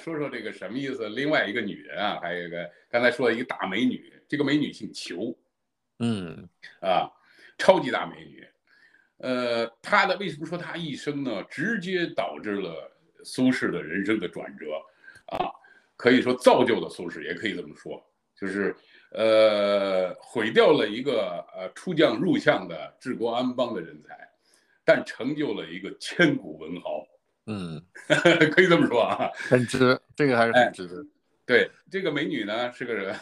说说这个什么意思？另外一个女人啊，还有一个刚才说的一个大美女，这个美女姓裘，嗯啊，超级大美女。呃，她的为什么说她一生呢？直接导致了苏轼的人生的转折啊，可以说造就了苏轼，也可以这么说，就是呃毁掉了一个呃出将入相的治国安邦的人才，但成就了一个千古文豪，嗯，可以这么说啊。很值，这个还是很值得。对，这个美女呢是个人，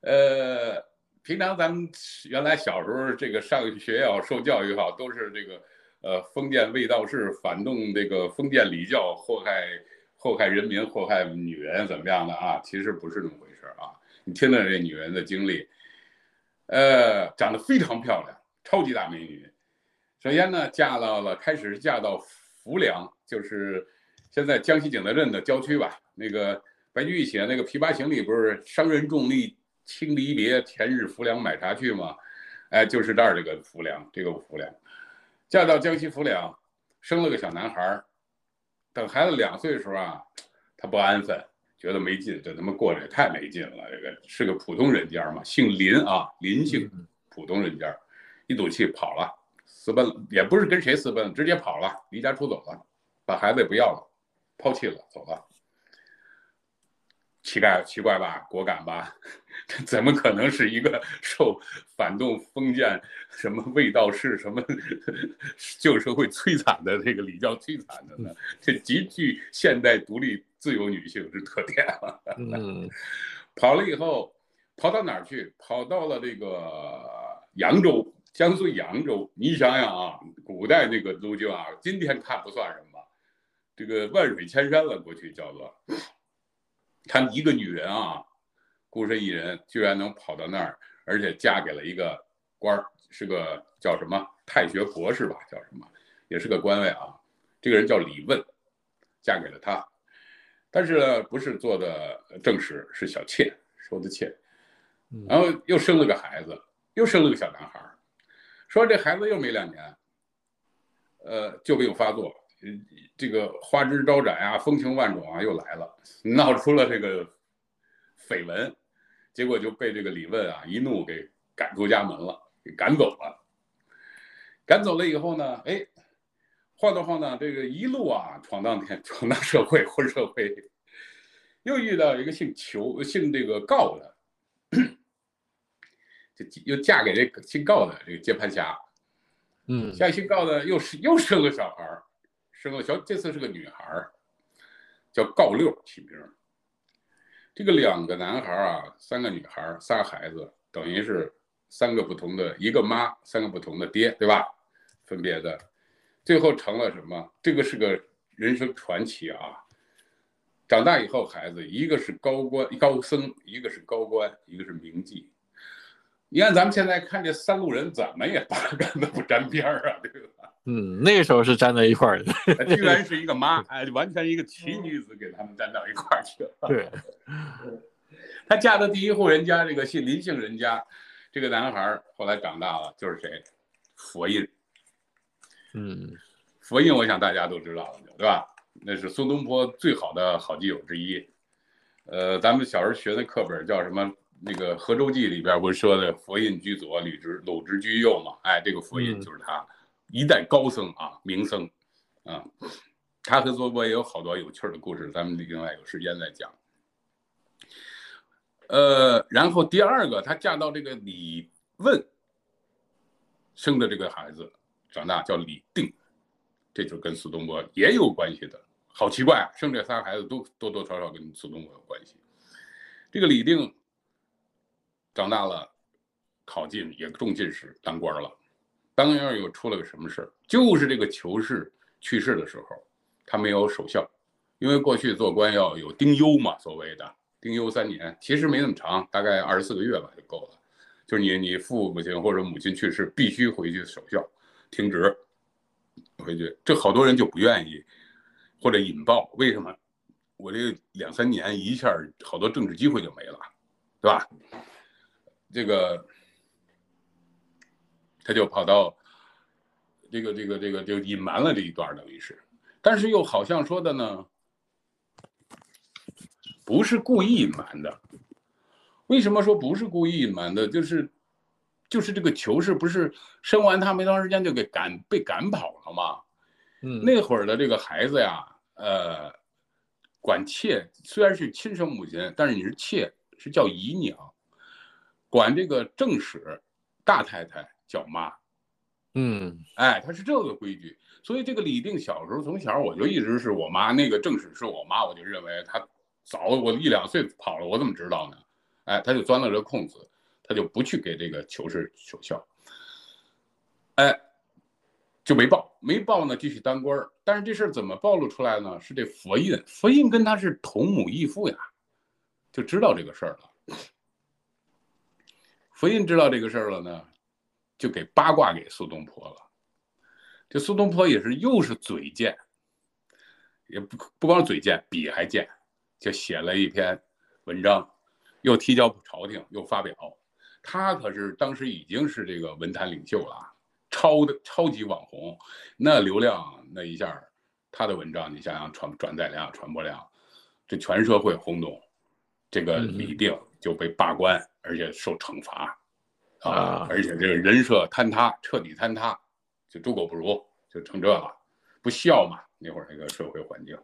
呃，平常咱们原来小时候这个上学也好，受教育也好，都是这个呃封建卫道士反动这个封建礼教，祸害祸害人民，祸害女人怎么样的啊？其实不是那么回事啊。你听听这女人的经历，呃，长得非常漂亮，超级大美女。首先呢，嫁到了开始是嫁到浮梁，就是现在江西景德镇的郊区吧。那个白居易写那个《琵琶行》里不是“商人重利轻离别，前日浮梁买茶去”吗？哎，就是这儿这个浮梁，这个浮梁，嫁到江西浮梁，生了个小男孩儿。等孩子两岁的时候啊，他不安分，觉得没劲，这他妈过着也太没劲了。这个是个普通人家嘛，姓林啊，林姓，普通人家，一赌气跑了，私奔了，也不是跟谁私奔，直接跑了，离家出走了，把孩子也不要了，抛弃了，走了。奇怪奇怪吧，果敢吧？这怎么可能是一个受反动封建、什么卫道士、什么 旧社会摧残的这个礼教摧残的呢？这极具现代独立自由女性之特点啊！嗯，跑了以后，跑到哪儿去？跑到了这个扬州，江苏扬州。你想想啊，古代那个路径啊，今天看不算什么，这个万水千山了，过去叫做。她一个女人啊，孤身一人，居然能跑到那儿，而且嫁给了一个官儿，是个叫什么太学博士吧，叫什么，也是个官位啊。这个人叫李问，嫁给了他，但是呢，不是做的正室，是小妾，收的妾。然后又生了个孩子，又生了个小男孩儿。说这孩子又没两年，呃，就病发作。这个花枝招展啊，风情万种啊，又来了，闹出了这个绯闻，结果就被这个李问啊一怒给赶出家门了，给赶走了。赶走了以后呢，哎，晃荡晃荡，这个一路啊闯荡天，闯荡社会，混社会，又遇到一个姓裘、姓这个告的，就又嫁给这个姓告的这个接盘侠，嗯，嫁姓告的又是又生个小孩儿。生个小，这次是个女孩，叫告六起名。这个两个男孩啊，三个女孩，仨孩子，等于是三个不同的一个妈，三个不同的爹，对吧？分别的，最后成了什么？这个是个人生传奇啊！长大以后，孩子一个是高官高僧，一个是高官，一个是名妓。你看咱们现在看这三路人，怎么也八竿子不沾边儿啊，对吧？嗯，那时候是粘在一块儿的，居然是一个妈，哎，完全一个奇女子给他们粘到一块儿去了。对，她嫁的第一户人家，这个姓林姓人家，这个男孩后来长大了，就是谁？佛印。嗯，佛印，我想大家都知道了，对吧？那是苏东坡最好的好基友之一。呃，咱们小时候学的课本叫什么？那个《河州记》里边不是说的“佛印居左，鲁直鲁直居右”嘛？哎，这个佛印就是他。一代高僧啊，名僧，啊，他和苏东坡也有好多有趣的故事，咱们另外有时间再讲。呃，然后第二个，她嫁到这个李问生的这个孩子，长大叫李定，这就跟苏东坡也有关系的。好奇怪啊，生这仨孩子都多多少少跟苏东坡有关系。这个李定长大了，考进也中进士，当官了。当年又出了个什么事儿？就是这个裘氏去世的时候，他没有守孝，因为过去做官要有丁忧嘛，所谓的丁忧三年，其实没那么长，大概二十四个月吧就够了。就是你你父母亲或者母亲去世，必须回去守孝，停职回去。这好多人就不愿意，或者引爆。为什么？我这两三年一下好多政治机会就没了，对吧？这个。他就跑到这个这个这个就隐瞒了这一段，等于是，但是又好像说的呢，不是故意隐瞒的。为什么说不是故意隐瞒的？就是，就是这个囚氏不是生完他没多长时间就给赶被赶跑了吗？嗯，那会儿的这个孩子呀，呃，管妾虽然是亲生母亲，但是你是妾，是叫姨娘，管这个正史大太太叫妈。嗯，哎，他是这个规矩。所以这个李定小时候从小我就一直是我妈那个正史是我妈，我就认为他早我一两岁跑了，我怎么知道呢？哎，他就钻了这个空子，他就不去给这个求是求孝，哎，就没报，没报呢，继续当官儿。但是这事儿怎么暴露出来呢？是这佛印，佛印跟他是同母异父呀，就知道这个事儿了。佛印知道这个事儿了呢，就给八卦给苏东坡了。这苏东坡也是又是嘴贱，也不不光嘴贱，笔还贱，就写了一篇文章。又提交朝廷，又发表，他可是当时已经是这个文坛领袖了，超的超级网红，那流量那一下，他的文章你想想传转载量、传播量，这全社会轰动，这个李定就被罢官，而且受惩罚，啊，而且这个人设坍塌，彻底坍塌，就猪狗不如，就成这了，不孝嘛，那会儿那个社会环境，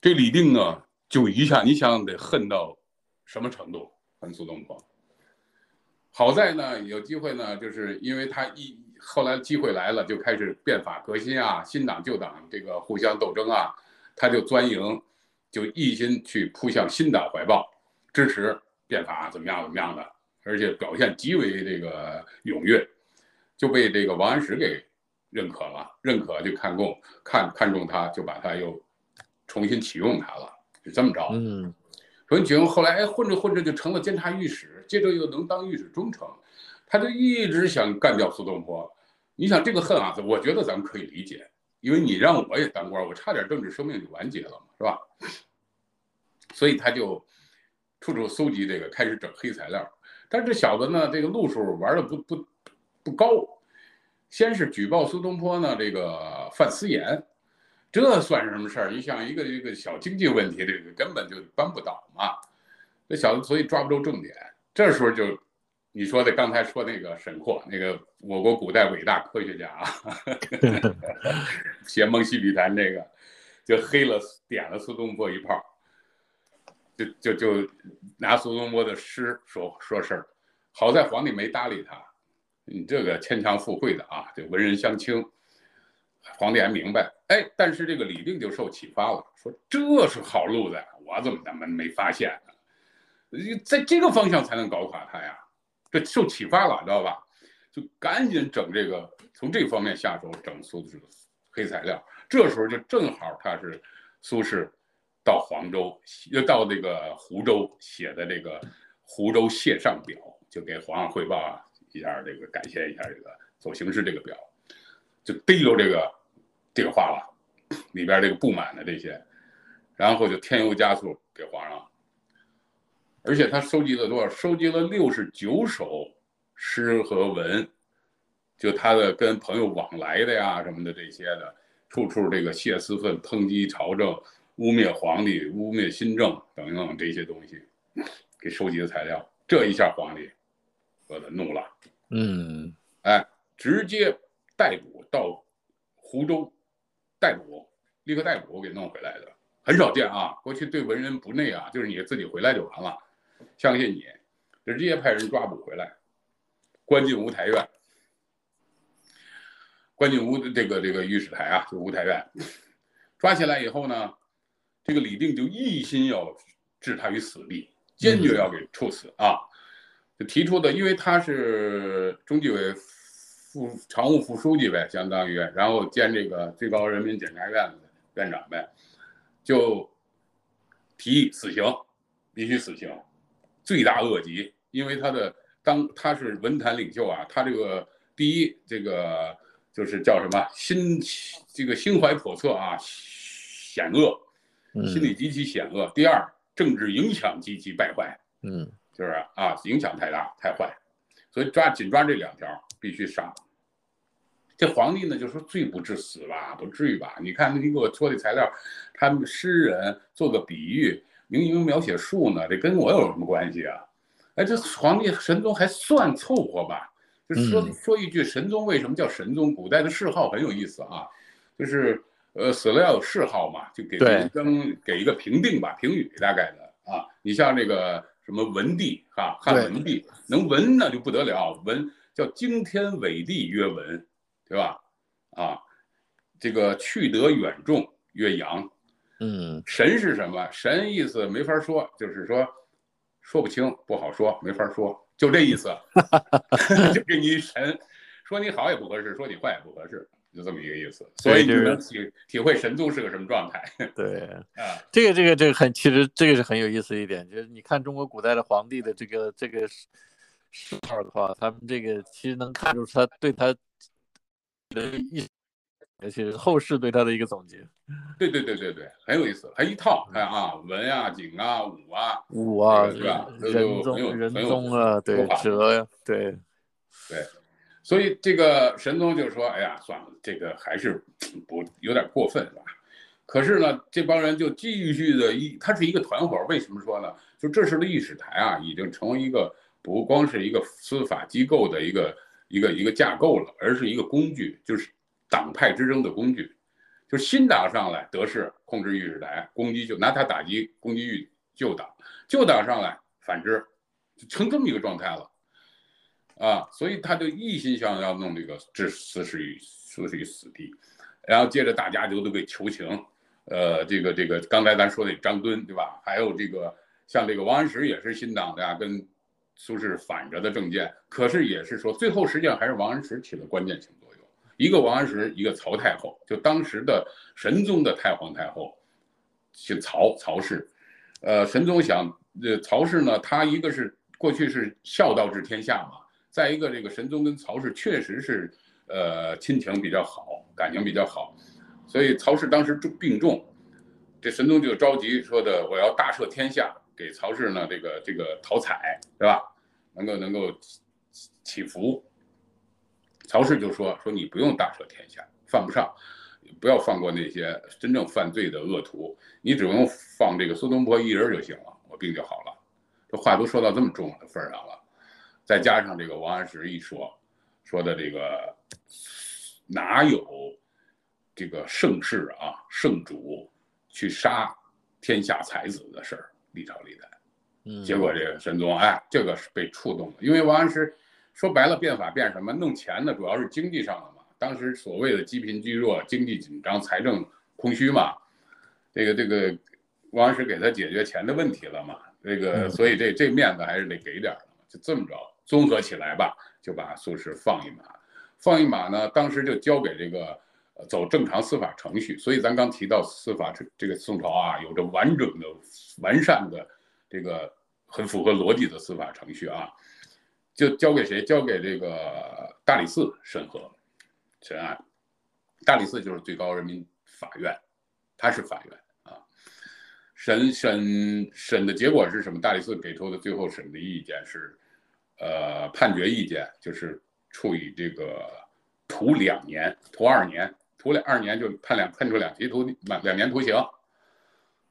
这李定呢？就一下，你想得恨到什么程度？恨苏东坡。好在呢，有机会呢，就是因为他一后来机会来了，就开始变法革新啊，新党旧党这个互相斗争啊，他就钻营，就一心去扑向新党怀抱，支持变法怎么样怎么样的，而且表现极为这个踊跃，就被这个王安石给认可了，认可就看中看看中他，就把他又重新启用他了。是这么着，嗯，文景后来哎混着混着就成了监察御史，接着又能当御史中丞，他就一直想干掉苏东坡。你想这个恨啊，我觉得咱们可以理解，因为你让我也当官，我差点政治生命就完结了嘛，是吧？所以他就处处搜集这个，开始整黑材料。但是这小子呢，这个路数玩的不不不高，先是举报苏东坡呢这个犯私盐。这算什么事儿？你想一个一个小经济问题，这个根本就扳不倒嘛。这小子所以抓不住重点。这时候就，你说的刚才说那个沈括，那个我国古代伟大科学家啊，写《梦溪笔谈》这个，就黑了点了苏东坡一炮，就就就拿苏东坡的诗说说事儿。好在皇帝没搭理他，你这个牵强附会的啊，这文人相轻。皇帝还明白，哎，但是这个李定就受启发了，说这是好路子，我怎么他妈没发现呢？在这个方向才能搞垮他呀，这受启发了，知道吧？就赶紧整这个，从这方面下手整苏轼黑材料。这时候就正好他是苏轼到黄州，又到那个湖州写的这个《湖州谢上表》，就给皇上汇报一下这个，感谢一下这个走形式这个表，就逮着这个。这个话了，里边这个不满的这些，然后就添油加醋给皇上，而且他收集了多少？收集了六十九首诗和文，就他的跟朋友往来的呀什么的这些的，处处这个泄私愤、抨击朝政、污蔑皇帝、污蔑新政等等这些东西，给收集的材料，这一下皇帝，我的怒了，嗯，哎，直接逮捕到湖州。逮捕，立刻逮捕，给弄回来的很少见啊。过去对文人不内啊，就是你自己回来就完了，相信你，直接派人抓捕回来，关进吴台院，关进吴这个这个御史台啊，就吴台院。抓起来以后呢，这个李定就一心要置他于死地，坚决要给处死啊。就提出的，因为他是中纪委。副常务副书记呗，相当于，然后兼这个最高人民检察院院长呗，就提议死刑，必须死刑，罪大恶极。因为他的当他是文坛领袖啊，他这个第一这个就是叫什么心这个心怀叵测啊，险恶，心理极其险恶。第二，政治影响极其败坏，嗯，就是啊，影响太大太坏，所以抓紧抓这两条必须杀。这皇帝呢就说罪不至死吧，不至于吧？你看你给我说的材料，他们诗人做个比喻，明明描写树呢，这跟我有什么关系啊？哎，这皇帝神宗还算凑合吧？就说说一句，神宗为什么叫神宗？古代的谥号很有意思啊，就是呃死了要有谥号嘛，就给跟给一个评定吧，评语大概的啊。你像这个什么文帝哈，汉文帝能文那就不得了，文叫惊天伟地曰文，对吧？啊，这个去得远重曰阳，嗯，神是什么？神意思没法说，就是说。说不清，不好说，没法说，就这意思，就给你神，说你好也不合适，说你坏也不合适，就这么一个意思。所以你能体体会神宗是个什么状态。对啊，这个这个这个很，其实这个是很有意思一点，就是你看中国古代的皇帝的这个这个谥号的话，他们这个其实能看出他对他的意。而且是后世对他的一个总结，对对对对对，很有意思，还一套，看啊，文啊，景啊，武啊，武啊，是吧？仁宗、仁宗啊，对，哲呀，对，对，所以这个神宗就说：“哎呀，算了，这个还是不有点过分，是吧？”可是呢，这帮人就继续的一，他是一个团伙。为什么说呢？就这时的御史台啊，已经成为一个不光是一个司法机构的一个一个一个架构了，而是一个工具，就是。党派之争的工具，就新党上来得势，控制御史台，攻击就拿它打击攻击御旧党；旧党上来反之，就成这么一个状态了，啊，所以他就一心想要弄这个置死死于死死于死地，然后接着大家就都给求情，呃，这个这个刚才咱说的张敦对吧？还有这个像这个王安石也是新党的呀，跟苏轼反着的政见，可是也是说最后实际上还是王安石起了关键性作用。一个王安石，一个曹太后，就当时的神宗的太皇太后，姓曹，曹氏。呃，神宗想，呃，曹氏呢，他一个是过去是孝道治天下嘛，再一个这个神宗跟曹氏确实是，呃，亲情比较好，感情比较好，所以曹氏当时重病重，这神宗就着急说的，我要大赦天下，给曹氏呢这个这个讨彩，对吧？能够能够祈福。曹氏就说：“说你不用大赦天下，犯不上，不要放过那些真正犯罪的恶徒，你只用放这个苏东坡一人就行了，我病就好了。”这话都说到这么重的份上了，再加上这个王安石一说，说的这个哪有这个盛世啊，圣主去杀天下才子的事儿，历朝历代。嗯，结果这个神宗哎，这个是被触动了，因为王安石。说白了，变法变什么？弄钱呢，主要是经济上的嘛。当时所谓的积贫积弱、经济紧张、财政空虚嘛，这个这个王安石给他解决钱的问题了嘛。这个所以这这面子还是得给点的嘛。就这么着，综合起来吧，就把苏轼放一马。放一马呢，当时就交给这个走正常司法程序。所以咱刚提到司法这这个宋朝啊，有着完整的、完善的这个很符合逻辑的司法程序啊。就交给谁？交给这个大理寺审核审案。大理寺就是最高人民法院，它是法院啊。审审审的结果是什么？大理寺给出的最后审的意见是，呃，判决意见就是处以这个徒两年，徒二年，徒两二年就判两判处两期徒两两年徒刑。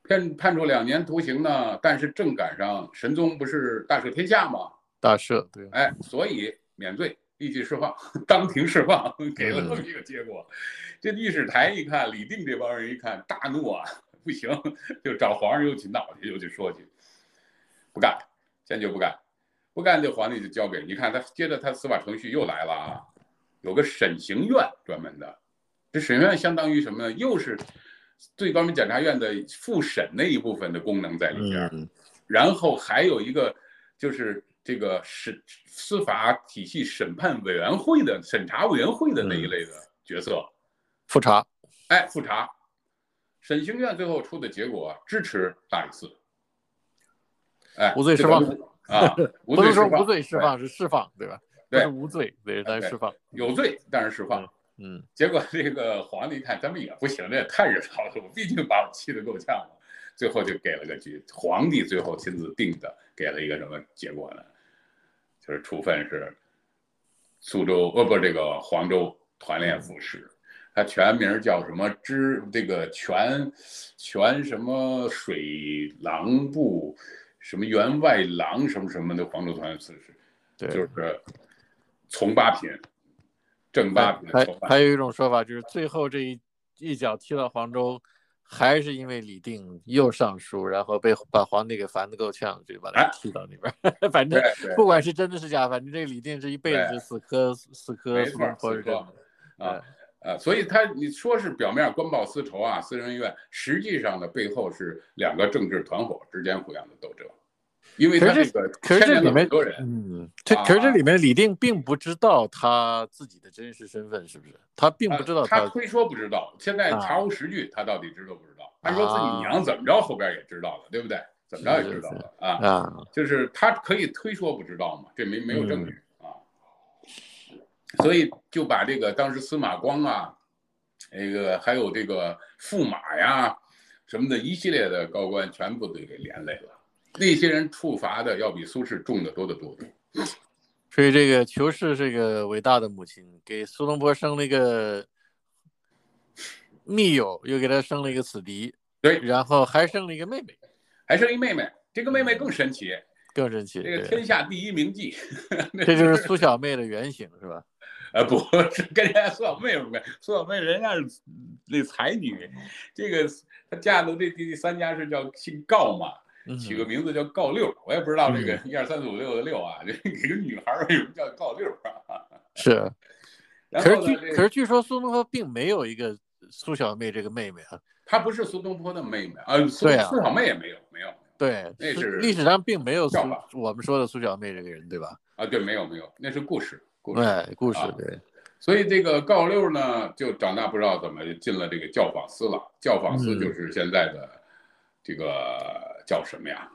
判判处两年徒刑呢，但是正赶上神宗不是大赦天下吗？大赦对，哎，所以免罪，立即释放，当庭释放，给了这么一个结果。这御史台一看，李定这帮人一看，大怒啊，不行，就找皇上又去闹去，又去说去，不干，坚决不干，不干，这皇帝就交给你。看他，接着他司法程序又来了啊，有个审刑院专门的，这审院相当于什么呢？又是最高人民检察院的复审那一部分的功能在里边，然后还有一个就是。这个审司法体系审判委员会的审查委员会的那一类的角色，复查，哎，复查，审刑院最后出的结果支持大理寺，哎，无罪释放 啊，不是说无罪释放是释放，对吧？对，无罪对，但是释放有罪，但是释放，嗯，结果这个皇帝一看咱们也不行，这也太热闹了，我毕竟把我气得够呛了，最后就给了个局，皇帝最后亲自定的，给了一个什么结果呢？就是处分是苏州，呃，不，这个黄州团练副使，他全名叫什么？知这个全全什么水郎部什么员外郎什么什么的黄州团练副使，对，就是从八品，正八品。还还有一种说法就是最后这一一脚踢到黄州。还是因为李定又上书，然后被把皇帝给烦得够呛，就把他踢到那边。反正不管是真的是假，反正这个李定这一辈子是死磕死磕苏东坡是这样的啊啊！所以他你说是表面官报私仇啊，私人恩怨，实际上呢背后是两个政治团伙之间互相的斗争。因为他这个可是这里面多人，嗯，这可是这里面李定并不知道他自己的真实身份，是不是？他并不知道他推说不知道，现在查无实据，他到底知道不知道？他说自己娘怎么着，后边也知道了，对不对？怎么着也知道了啊啊！就是他可以推说不知道嘛，这没没有证据啊，所以就把这个当时司马光啊，那个还有这个驸马呀什么的一系列的高官全部都给连累了。那些人处罚的要比苏轼重得多得多，所以这个裘氏这个伟大的母亲给苏东坡生了一个密友，又给他生了一个死敌，对，然后还生了一个妹妹，还生一妹妹，这个妹妹更神奇，更神奇，这个天下第一名妓，这就是苏小妹的原型是吧？呃，不是跟人家苏小妹有关，苏小妹人家是那才女，这个她嫁的这第三家是叫姓告嘛。起个名字叫告六，我也不知道这个一二三四五六的六啊，这给个女孩为什么叫告六啊？是，可是据可是据说苏东坡并没有一个苏小妹这个妹妹啊，她不是苏东坡的妹妹啊，苏苏小妹也没有，对，那是历史上并没有苏我们说的苏小妹这个人，对吧？啊，对，没有没有，那是故事，故事，故事，对。所以这个高六呢，就长大不知道怎么进了这个教坊司了，教坊司就是现在的这个。叫什么呀？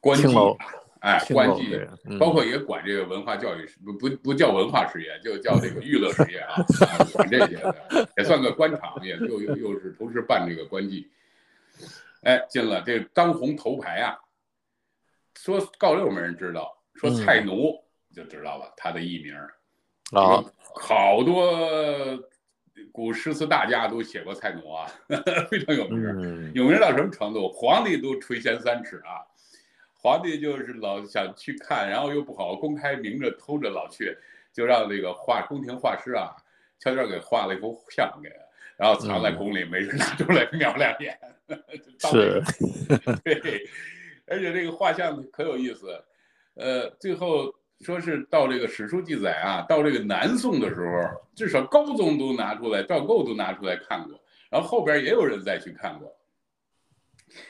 官妓，哎，官妓，包括也管这个文化教育，不不不叫文化事业，就叫这个娱乐事业啊，管这些的，也算个官场，也又又又是同时办这个官妓。哎，进了这当红头牌啊，说告六没人知道，说蔡奴就知道了他的艺名啊，好多。古诗词大家都写过蔡奴啊，非常有名，有名到什么程度？皇帝都垂涎三尺啊！皇帝就是老想去看，然后又不好公开明着偷着老去，就让那个画宫廷画师啊，悄悄给画了一幅像给，然后藏在宫里，没事拿出来 瞄两眼。是，对，而且这个画像可有意思，呃，最后。说是到这个史书记载啊，到这个南宋的时候，至少高宗都拿出来，赵构都拿出来看过，然后后边也有人再去看过。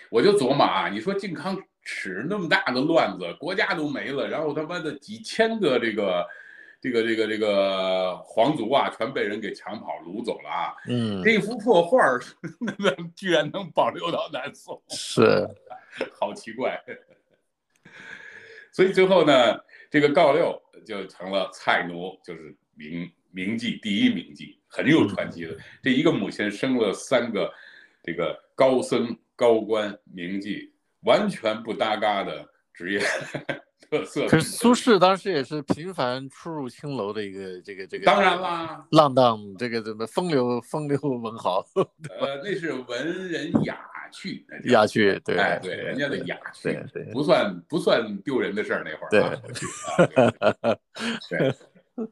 我就琢磨啊，你说靖康耻那么大的乱子，国家都没了，然后他妈的几千个这个这个这个这个皇族啊，全被人给抢跑掳走了啊。嗯，这幅破画儿，居然能保留到南宋，是，好奇怪。所以最后呢？这个告六就成了蔡奴，就是名名妓第一名妓，很有传奇的。这一个母亲生了三个，这个高僧、高官、名妓，完全不搭嘎的职业特色。可是苏轼当时也是频繁出入青楼的一个这个这个。当然啦，浪荡这个怎么风流风流文豪？呃，那是文人雅。趣，雅趣，对，哎，对，人家的雅趣，对，不算不算丢人的事儿，那会儿，对，对，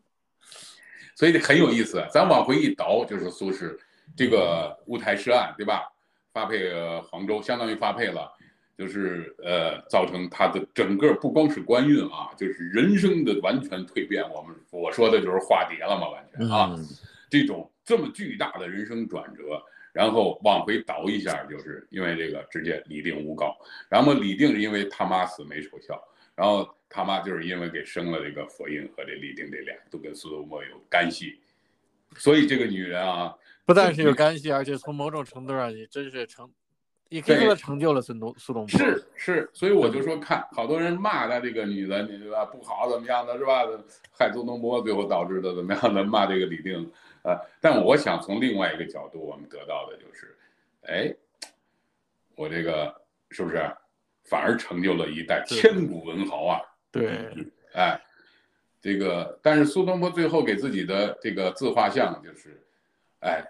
所以很有意思。咱往回一倒，就是苏轼这个乌台诗案，对吧？发配黄州，相当于发配了，就是呃，造成他的整个不光是官运啊，就是人生的完全蜕变。我们我说的就是化蝶了嘛，完全啊，这种这么巨大的人生转折。然后往回倒一下，就是因为这个直接李定诬告，然后李定是因为他妈死没守孝，然后他妈就是因为给生了这个佛印和这李定这俩都跟苏东坡有干系，所以这个女人啊，不但是有干系，而且从某种程度上也真是成，也可以说成就了孙东苏东坡。是是，所以我就说看好多人骂他这个女的，你对吧？不好怎么样的是吧？害苏东坡，最后导致的怎么样的？骂这个李定。呃，但我想从另外一个角度，我们得到的就是，哎，我这个是不是反而成就了一代千古文豪啊？对，哎，这个，但是苏东坡最后给自己的这个自画像就是，哎，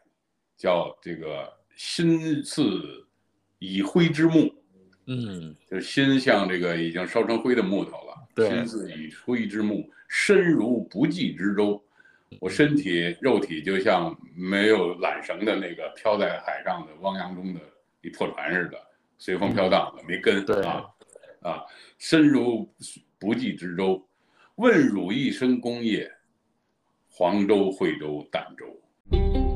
叫这个心似已灰之木，嗯，就心像这个已经烧成灰的木头了，对心似以灰之木，身如不济之舟。我身体肉体就像没有缆绳的那个飘在海上的汪洋中的一破船似的，随风飘荡的，没根啊啊，身如不济之舟。问汝一生功业，黄州、惠州、儋州。